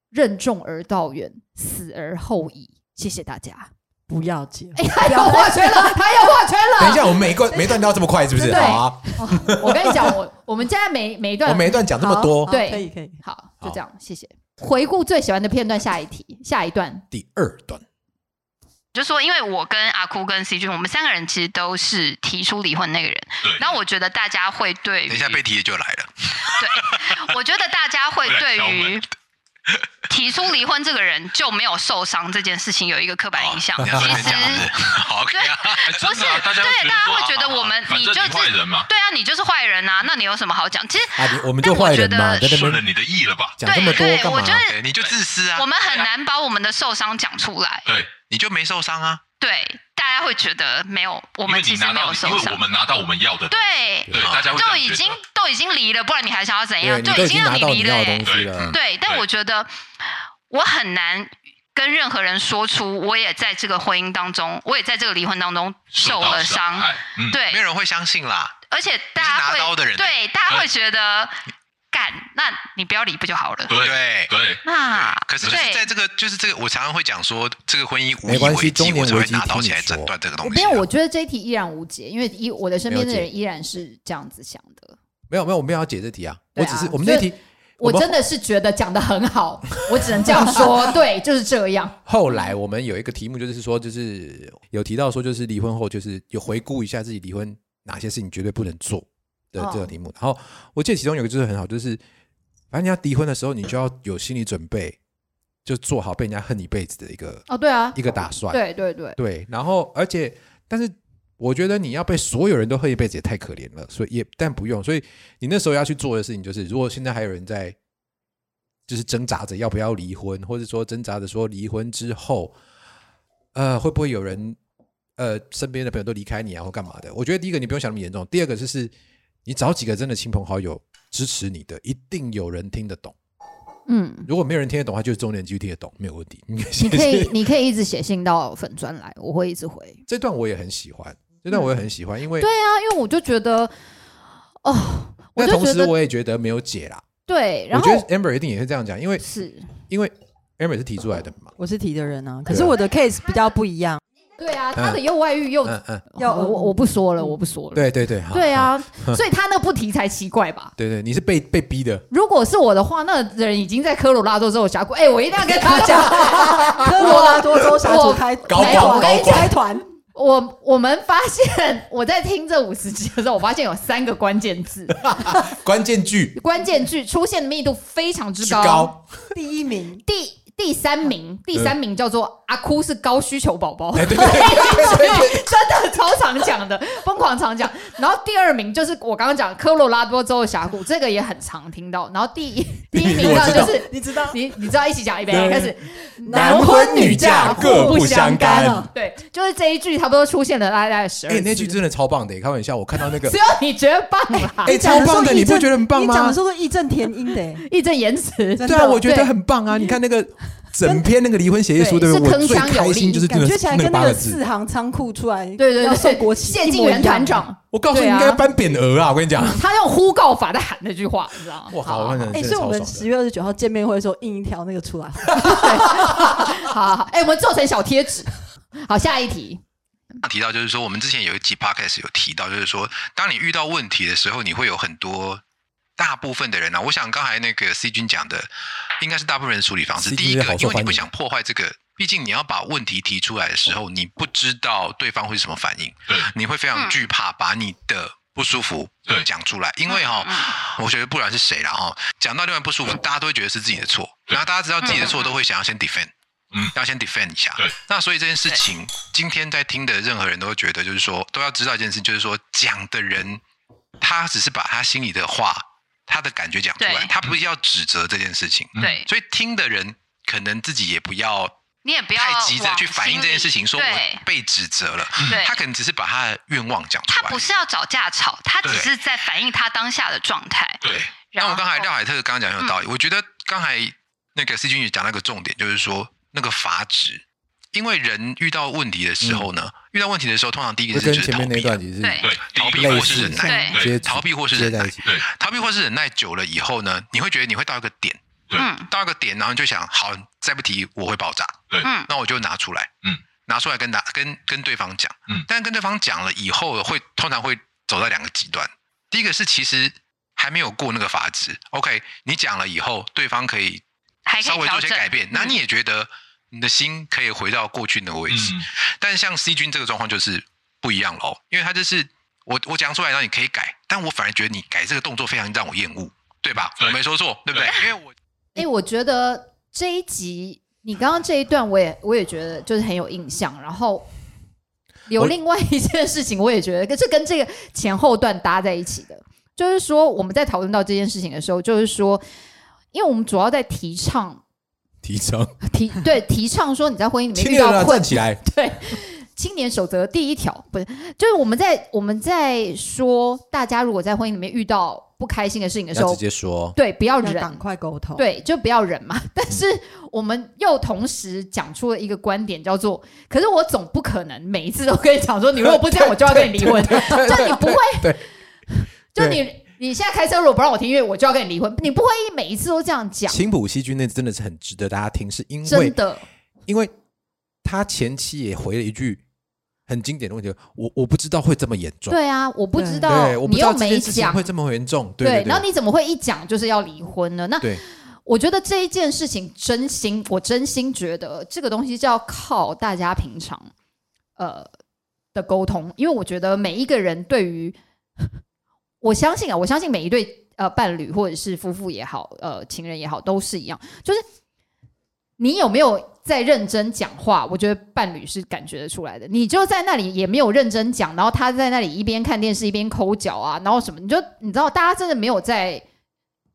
任重而道远，死而后已。谢谢大家。不要结婚。哎，他要画圈了，他要画圈了。等一下，我们每一段每一段都要这么快，是不是？对好啊，哦 (laughs) 我跟你讲，我我们现在每每一段我每一段讲这么多好，对可以可以。好，就这样，谢谢。回顾最喜欢的片段，下一题，下一段。第二段，就说，因为我跟阿哭跟 C 君，我们三个人其实都是提出离婚那个人。对，然后我觉得大家会对于，等一下被提的就来了。对，我觉得大家会对于提出离婚这个人就没有受伤这件事情有一个刻板印象。其实这么讲是不是对，大家会觉得我们你就是坏人嘛，对啊，你就是坏人啊，那你有什么好讲？其实啊，我们就坏人顺了你的意了吧？讲这么多干嘛对对我觉？得你就自私啊我，们很难把我们的受伤讲出来。对，你就没受伤啊。对，大家会觉得没有，我们其实没有受伤因为我。们拿到我们要的，对，对，大家会这都已经样觉得。都已经离了，不然你还想要怎样？对，已就已经让你离了。对，但我觉得我很难跟任何人说出，我也在这个婚姻当中，我也在这个离婚当中受了伤。嗯对没有，人会相信啦。而且大家会对，大家会觉得干，那你不要离不就好了？对对对，那可是就是在这个，就是这个，我常常会讲说，这个婚姻无以没关系为继，我才会拿刀起来诊断这个东西没有，啊。我觉得这一题依然无解，因为依我的身边的人依然是这样子想的。没有没有，我没有要解这题啊。啊我只是我们这题，我真的是觉得讲的很好，我只能这样说，(laughs) 对，就是这样。后来我们有一个题目，就是说，就是有提到说，就是离婚后，就是有回顾一下自己离婚哪些事情绝对不能做的哦这个题目。然后我记得其中有一个就是很好，就是反正你要离婚的时候，你就要有心理准备，就做好被人家恨一辈子的一个哦，对啊，一个打算。对对对，对，然后而且，但是我觉得你要被所有人都恨一辈子也太可怜了，所以也但不用。所以你那时候要去做的事情就是，如果现在还有人在就是挣扎着要不要离婚，或者说挣扎着说离婚之后，呃，会不会有人呃身边的朋友都离开你啊，或干嘛的？我觉得第一个你不用想那么严重，第二个就是你找几个真的亲朋好友支持你的，一定有人听得懂。嗯，如果没有人听得懂，他就是中年继续听得懂，没有问题。(laughs) 你你可以，你可以一直写信到粉专来，我会一直回。这段我也很喜欢，这段我也很喜欢，因为对啊，因为我就觉得，哦，我但同时我也觉得没有解啦。对，然后我觉得 Amber 一定也是这样讲，因为是因为 Amber 是提出来的嘛。我是提的人啊，可是我的 case 比较不一样。对啊，他的又外遇又嗯嗯，要我我不说了，我不说了。对对对，好对啊，(laughs) 所以他那不提才奇怪吧？对对，你是被被逼的，如果是我的话，那人已经在科罗拉多州峡谷，哎，我一定要跟他讲，(laughs) 科罗拉多州峡谷开高没有，光我跟你高光讲，团。我我们发现，(laughs) 我在听这五十集的时候，我发现有三个关键字，关键句。关键句出现的密度非常之之高。高，第一名，第第三名，第三名叫做阿哭是高需求宝宝，哎对 (laughs) 对对真的超常讲的，(laughs) 疯狂常讲。然后第二名就是我刚刚讲科罗拉多州的峡谷，这个也很常听到。然后第一 (laughs) 第一名呢，就是你知道你你知道一起讲一遍，开始男婚女嫁各不相干啊对，就是这一句差不多出现了大概十二哎，那句真的超棒的，开玩笑，我看到那个只有你觉得棒啦，哎超棒的，你不觉得很棒吗你讲的？是个义正填膺的欸，义正言辞。对啊，我觉得很棒啊！你看那个整篇那个离婚协议书，对对不对？我最是铿锵有开心力就是感觉起来跟那个四。行仓库出来，对对对，要送国旗，谢晋元团长，我告诉你，应该颁匾额啊！我跟你讲，(laughs) 他用呼告法在喊那句话，你知道吗？哇，好，哎，所以我们。十月二十九号见面会的时候印一条那个出来，(laughs) 好好好，哎，我们做成小贴纸。(laughs) 好，下一题。提到就是说，我们之前有一集 podcast 有提到，就是说，当你遇到问题的时候，你会有很多大部分的人啊，我想刚才那个 C 君讲的，应该是大部分人的处理方式。第一个因为你不想破坏这个，毕竟你要把问题提出来的时候，你不知道对方会什么反应，对，你会非常惧怕把你的不舒服对。讲出来，因为哈、我觉得不管是谁啦哈，讲到另外不舒服，大家都会觉得是自己的错，然后大家知道自己的错，都会想要先 defend。嗯。要先 defend 一下。对，那所以这件事情，今天在听的任何人都会觉得，就是说都要知道一件事，就是说讲的人，他只是把他心里的话、他的感觉讲出来，他不是要指责这件事情。对所以听的人可能自己也不要你也不要太急着去反映这件事情，说我被指责了。对他可能只是把他的愿望讲出来。他不是要找架吵，他只是在反映他当下的状态。对，然后那我刚才廖海特刚刚讲很有道理，嗯我觉得刚才那个 C 君也讲那个重点，就是说那个阀值，因为人遇到问题的时候呢，遇到问题的时候，通常第一个是就是逃避对。对，逃避或是忍耐，对。逃避或是忍耐。逃避或是忍耐久了以后呢，你会觉得你会到一个点，对。嗯。到一个点，然后就想，好，再不提我会爆炸，对。嗯。那我就拿出来，嗯，拿出来跟大跟跟对方讲，嗯。但跟对方讲了以后，会通常会走到两个极端。第一个是其实还没有过那个阀值，OK，你讲了以后，对方可以稍微做些改变，那嗯。你也觉得你的心可以回到过去那个位置。嗯但是像 C 君这个状况就是不一样了哦，因为他就是我我讲出来，让你可以改，但我反而觉得你改这个动作非常让我厌恶，对吧？对我没说错，对不对？因为我哎、我觉得这一集你刚刚这一段，我也我也觉得就是很有印象。然后有另外一件事情，我也觉得，可是跟这个前后段搭在一起的，就是说我们在讨论到这件事情的时候，就是说，因为我们主要在提倡提倡，提对提倡说你在婚姻里面遇到困站起来，(laughs) 对，青年守则第一条不是，就是我们在我们在说，大家如果在婚姻里面遇到不开心的事情的时候直，接说，对，不要忍，赶快沟通。，对，就不要忍嘛。(laughs) 但是我们又同时讲出了一个观点，叫做：可是我总不可能每一次都跟你讲说，(laughs) 你如果不这样，我就要跟你离婚。就你不会，对，就你你现在开车如果不让我听音乐，我就要跟你离婚。你不会每一次都这样讲，青浦西君那真的是很值得大家听，是因为真的。因为他前期也回了一句很经典的问题，我我不知道会这么严重，对啊，我不知道，我不你又没知道这件事情讲会，这么严重，对对然后你怎么会一讲就是要离婚呢？那对我觉得这一件事情，真心我真心觉得这个东西就要靠大家平常呃的沟通，因为我觉得每一个人对于，我相信啊，我相信每一对呃伴侣或者是夫妇也好，呃情人也好，都是一样，就是你有没有在认真讲话？我觉得伴侣是感觉得出来的。你就在那里也没有认真讲，然后他在那里一边看电视一边抠脚啊，然后什么，你就你知道，大家真的没有在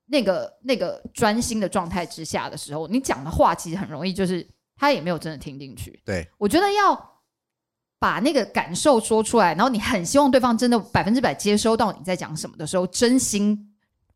那个那个专心的状态之下的时候，你讲的话其实很容易就是他也没有真的听进去。对，我觉得要把那个感受说出来，然后你很希望对方真的百分之百接收到你在讲什么的时候，真心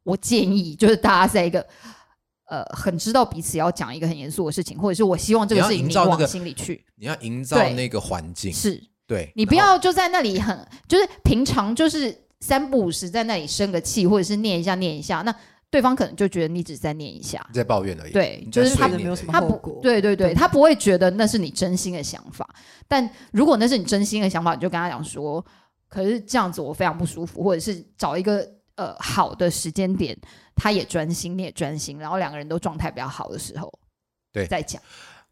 我建议就是大家在一个 (laughs) 呃很知道彼此要讲一个很严肃的事情，或者是我希望这个事情你往心里去，你要营造那个环境，是对你不要就在那里很就是平常就是三不五时在那里生个气，或者是念一下念一下，那对方可能就觉得你只是在念一下。你在抱怨而已，对就是他他不，对对对，他不会觉得那是你真心的想法。但如果那是你真心的想法，你就跟他讲说，可是这样子我非常不舒服，或者是找一个呃好的时间点，他也专心，你也专心，然后两个人都状态比较好的时候，对再讲。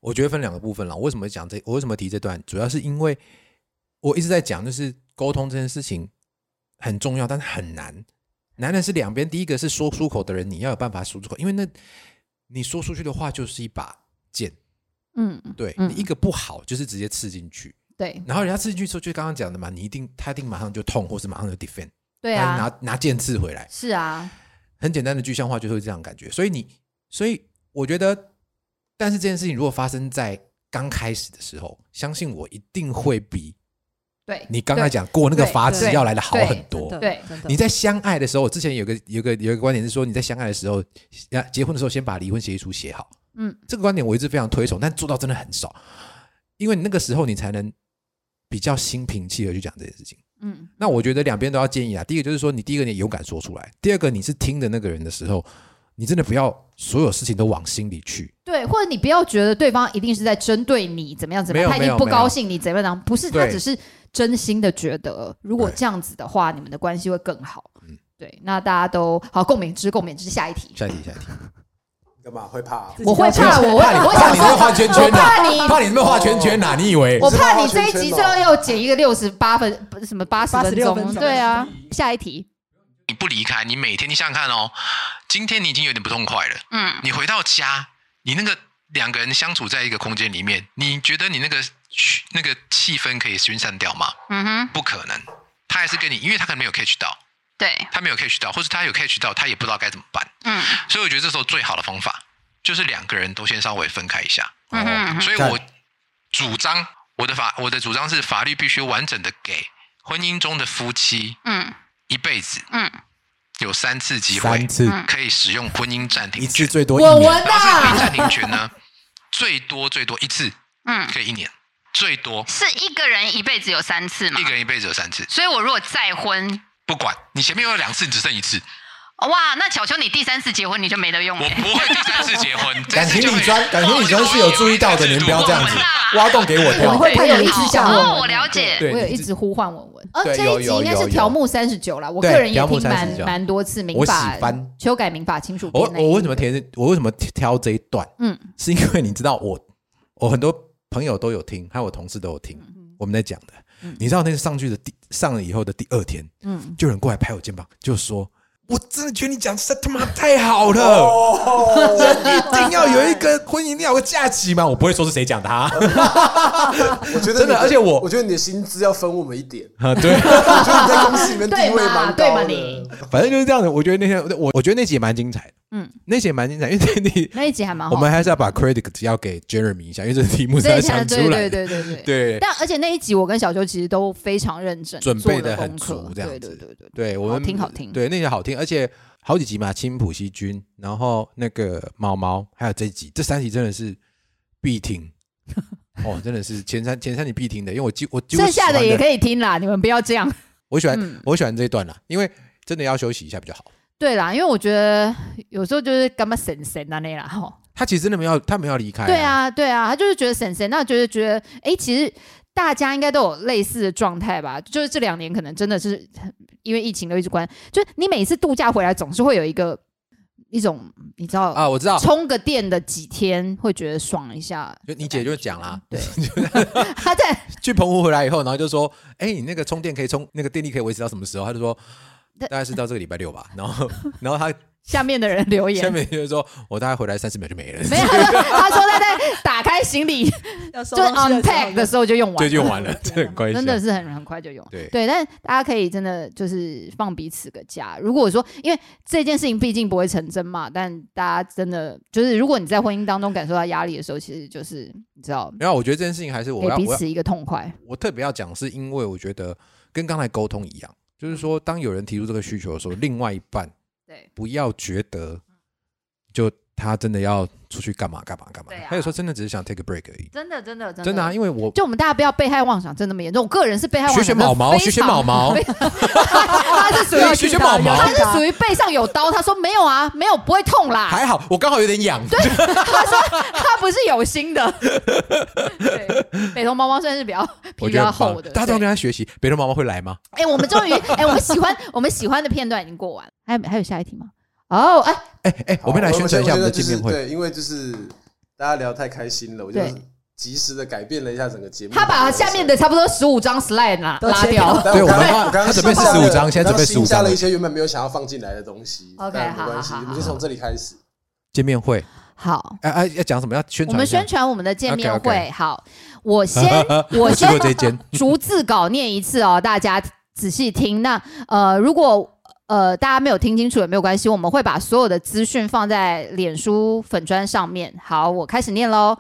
我觉得分两个部分了。我为什么讲这？我为什么提这段？主要是因为我一直在讲，就是沟通这件事情很重要，但是很难。难的是两边，第一个是说出口的人，你要有办法说出口，因为那你说出去的话就是一把剑，嗯，对、嗯。你一个不好就是直接刺进去，对。然后人家刺进去之后，就刚刚讲的嘛，你一定他一定马上就痛，或是马上就 defend，对啊，拿拿剑刺回来，是啊，很简单的具象化就是这样感觉。所以你，所以我觉得，但是这件事情如果发生在刚开始的时候，相信我一定会比对你刚才讲过那个对法子要来的好很多。对你在相爱的时候，我之前有个有个有个观点是说，你在相爱的时候，要结婚的时候先把离婚协议书写好。嗯，这个观点我一直非常推崇，但做到真的很少，因为你那个时候你才能比较心平气和去讲这件事情。嗯，那我觉得两边都要建议啊。第一个就是说，你第一个你勇敢说出来；第二个你是听的那个人的时候，你真的不要所有事情都往心里去。对，或者你不要觉得对方一定是在针对你怎么样怎么样，他一定不高兴你怎么样，不是，他只是真心的觉得，如果对这样子的话，你们的关系会更好。对，那大家都好共勉之，共勉之。下一题，下一题，下一题。干嘛会怕？我会怕，我会，怕你我想怕你那边画说，圈圈我怕你呐，怕你那边画圈圈呐，你以为？我怕你这一集最后又减一个六十八分，不是什么八十分86钟，分钟对啊。下一题，你不离开，你每天你想想看哦，今天你已经有点不痛快了，嗯，你回到家，你那个两个人相处在一个空间里面，你觉得你那个那个气氛可以熏散掉吗？嗯哼，不可能，他还是跟你，因为他可能没有 catch 到，对，他没有 catch 到，或者他有 catch 到，他也不知道该怎么办。嗯。所以我觉得这时候最好的方法就是两个人都先稍微分开一下。嗯哼嗯哼。所以我主张我的法，我的主张是法律必须完整的给婚姻中的夫妻嗯一辈子嗯，有三次机会三次。嗯。可以使用婚姻暂停一次。最多一年，然后这个婚姻啊，暂停权呢，(laughs) 最多最多一次嗯，可以一年，最多。是一个人一辈子有三次吗？一？个人一辈子有三次，所以我如果再婚，不管你前面有两次，你只剩一次，哇，那巧巧你第三次结婚你就没得用我了。不会第三次结婚。(laughs) 感情这次就会理专，感情理专是有注意到的，你们不要这样子挖洞给我我跳。会有一直讲文文哦，我了解。我有一直呼唤文文。呃，对这一集应该有有有有是条目三十九了，我对个人也条目听蛮39蛮多次民我法修改民法亲属我我为什么填？我为什么挑这一段？嗯是因为你知道我，我很多朋友都有听，还有我同事都有听我们在讲的。你知道那个上去的第上了以后的第二天，嗯，就有人过来拍我肩膀，就说：“我真的觉得你讲实在他妈太好了，一定要有一个婚姻，一定要有个假期吗？”我不会说是谁讲的啊，我觉得真的而且我我觉得你的薪资要分我们一点。(laughs) 啊对，我觉得你在公司里面地位蛮高的。反正就是这样的。我觉得那天我我觉得那集也蛮精彩的。嗯，那一集也蛮精彩，因为你 (laughs) 那一集还蛮好我们还是要把 credit 要给 Jeremy 一下，因为这个题目是他这一集对想出来的。对对对对对但而且那一集我跟小秋其实都非常认真，准备的的很足，这样子。对对对对，对我们好听好听对，那集好听，而且好几集嘛，青浦西君，然后那个毛毛，还有这一集，这三集真的是必听。(laughs) 哦，真的是前三前三集必听的，因为我几我剩下的也可以听啦，你们不要这样。我喜欢、嗯我喜欢这一段啦，因为真的要休息一下比较好。对啦，因为我觉得有时候就是干嘛神神啊那啦哈。他其实真的没有，他没有离开、对，啊，对啊，他就是觉得神神，那就是觉得哎，其实大家应该都有类似的状态吧？就是这两年可能真的是因为疫情都一直关，就是你每次度假回来总是会有一个一种你知道啊我知道充个电的几天会觉得爽一下。就你姐就讲啦，对，(laughs) 她在去澎湖回来以后，然后就说，哎、你那个充电可以充，那个电力可以维持到什么时候？他就说，大概是到这个礼拜六吧。然后，(laughs) 然后他下面的人留言，下面就是说我大概回来三十秒就没了，没有，他说他说他在打开行李 (laughs) 就 unpack 的时候就用完了，对，就用完了，这很快，真的是很很快就用。对对，但大家可以真的就是放彼此个假。如果说，因为这件事情毕竟不会成真嘛，但大家真的就是，如果你在婚姻当中感受到压力的时候，其实就是你知道，没有，我觉得这件事情还是我要我要彼此一个痛快。我特别要讲，是因为我觉得跟刚才沟通一样，就是说，当有人提出这个需求的时候，另外一半对。不要觉得就他真的要出去干嘛干嘛干嘛，他有时候真的只是想 take a break 而已。真的，真的，真的，真的啊，因为我就我们大家不要被害妄想症那么严重。我个人是被害妄想学学毛毛学学毛毛 (laughs) 他是属于学学毛毛他是属于背上有刀。他说没有啊，没有不会痛啦。还好，我刚好有点痒。他说他不是有心的。(laughs) 对，北投毛毛算是比较皮比我觉得很较厚的。大家都要跟他学习。北头毛毛会来吗？哎、我们终于，哎、我们喜欢我们喜欢的片段已经过完了，还有还有下一题吗？哦，哎、哎哎，我们来宣传一下我们的见面会。就是对，因为就是大家聊太开心了，我就及时的改变了一下整个节目。他把下面的差不多十五张 slide 拿都拉掉。对我们刚刚他准备是十五张现在准备十五张了加了一些原本没有想要放进来的东西。OK，但没关系，我们就从这里开始。见面会，好，哎哎，要讲什么？要宣传。我们宣传我们的见面会。好，我先 (laughs) 我先过这间 (laughs) 逐字稿念一次哦，大家仔细听。那呃，如果呃大家没有听清楚也没有关系，我们会把所有的资讯放在脸书粉砖上面。好，我开始念喽。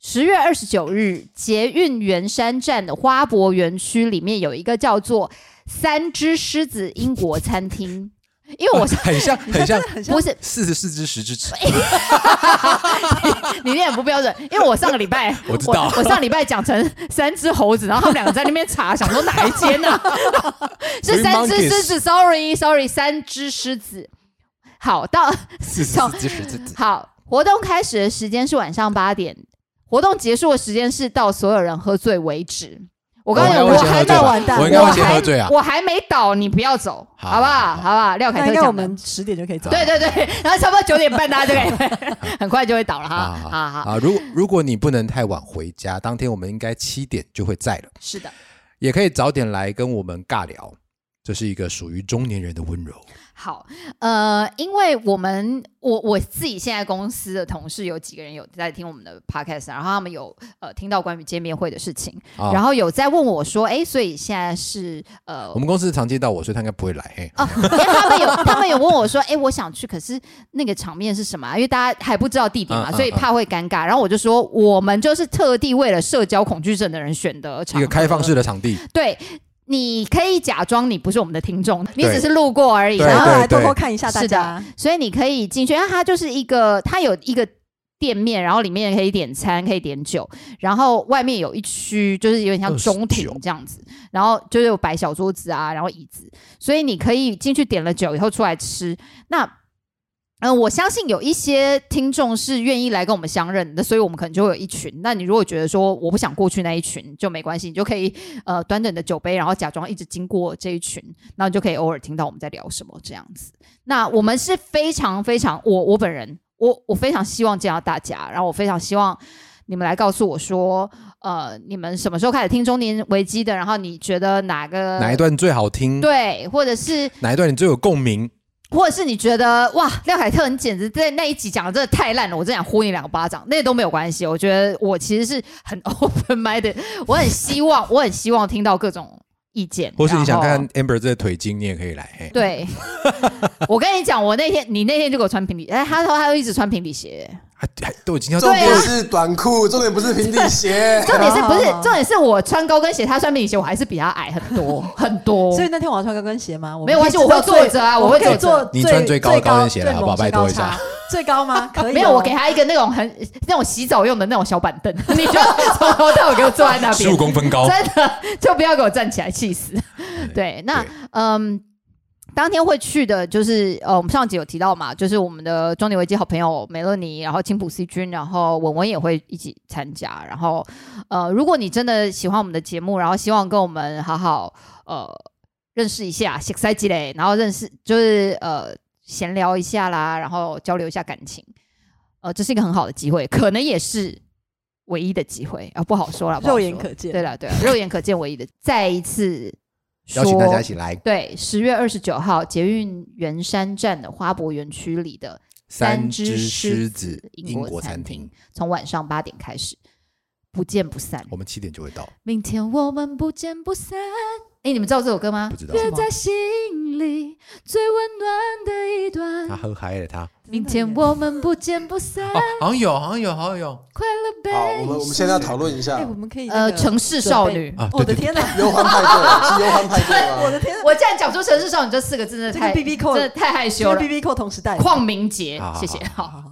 十月二十九日，捷运圆山站的花博园区里面有一个叫做“三只狮子”英国餐厅。因为我是很像 (laughs) 很像不是四十四只十只尺，(laughs) 你念得不标准，因为我上个礼拜 (laughs) 我知道我上礼拜讲成三只猴子，然后他们两个在那边查，想说哪一间呢、是三只狮子，sorry sorry，三只狮子。好，到四十四只狮子。好，活动开始的时间是晚上八点，活动结束的时间是到所有人喝醉为止。我告诉你，我还没完蛋，我应该会先还喝醉啊我还没倒，你不要走，好好不好？好不好？廖凯那特讲的应该我们十点就可以走。对对对，然后差不多九点半大家就可以，(laughs) 很快就会倒了哈。啊好好，啊！如果如果你不能太晚回家，当天我们应该七点就会在了，是的。也可以早点来跟我们尬聊。这是一个属于中年人的温柔。好，呃，因为我们我我自己现在公司的同事有几个人有在听我们的 podcast，然后他们有呃听到关于见面会的事情，啊然后有在问我说，哎，所以现在是呃我们公司常接到我，所以他应该不会来。嘿，哦，(laughs) 因为他们有他们有问我说，哎，我想去，可是那个场面是什么啊？因为大家还不知道地点嘛，所以怕会尴尬。然后我就说，我们就是特地为了社交恐惧症的人选的场一个开放式的场地，对。你可以假装你不是我们的听众，你只是路过而已，对然后对。对偷偷看一下大是家的，所以你可以进去，因为它就是一个，它有一个店面，然后里面可以点餐，可以点酒，然后外面有一区就是有点像中庭这样子，然后就是有摆小桌子啊，然后椅子，所以你可以进去点了酒以后出来吃。那嗯、我相信有一些听众是愿意来跟我们相认的，所以我们可能就会有一群。那你如果觉得说我不想过去那一群，就没关系，你就可以呃端着你的酒杯，然后假装一直经过这一群，那你就可以偶尔听到我们在聊什么这样子。那我们是非常非常，我我本人，我我非常希望见到大家，然后我非常希望你们来告诉我说，呃，你们什么时候开始听中年危机的？然后你觉得哪个哪一段最好听？，对，或者是哪一段你最有共鸣？或者是你觉得哇，廖凯特你简直在那一集讲的真的太烂了，我真想呼你两个巴掌，那都没有关系。我觉得我其实是很 (laughs) open minded，我很希望，我很希望听到各种意见，或是你想看 Amber 这腿筋，你也可以来。对，(laughs) 我跟你讲，我那天你那天就给我穿平底，哎，他说他又一直穿平底鞋，还还都已经要重点是短裤，重点不是平底鞋。(laughs) 重点是不是重点是我穿高跟鞋，他穿平底鞋，我还是比他矮很多 (laughs) 很多。所以那天我要穿高跟鞋吗？我没有关系我会坐着啊我我会可以坐你穿最高的高跟鞋了最好不好猛拜托一下最高差最高吗？(laughs) 可以哦，没有，我给他一个那种很那种洗澡用的那种小板凳，你就从头到尾给我坐在那边，十五公分高，真的就不要给我站起来，气死。对，那嗯。当天会去的就是呃，我们上集有提到嘛，就是我们的中年危机好朋友梅乐妮，然后青浦 C 君，然后文文也会一起参加。然后呃，如果你真的喜欢我们的节目，然后希望跟我们好好呃认识一下，写塞积累，然后认识就是呃闲聊一下啦，然后交流一下感情，呃，这是一个很好的机会，可能也是唯一的机会啊，不好说了，肉眼可见对了，对了，肉眼可见唯一的，再一次邀请大家一起来对，十月二十九号捷运圆山站的花博园区里的三只只狮狮子子英英国餐厅，从晚上八点开始，不见不散。我们七点就会到。明天我们不见不散，哎，你们知道这首歌吗？不知道约在心里最温暖的一段他。喝嗨了，他明天我们不见不散，哦，好像有，好像有，好像有快乐悲好，我们我们现在要讨论一下哎，我们可以呃，城市少女。我的天哪！忧欢派对，是忧欢派对吗？(laughs) 我的天哪！我竟然讲出城市少女这四个字，真的太 B B 扣真的太害羞了就是。B B 扣同时代的邝明杰谢谢。好好，好好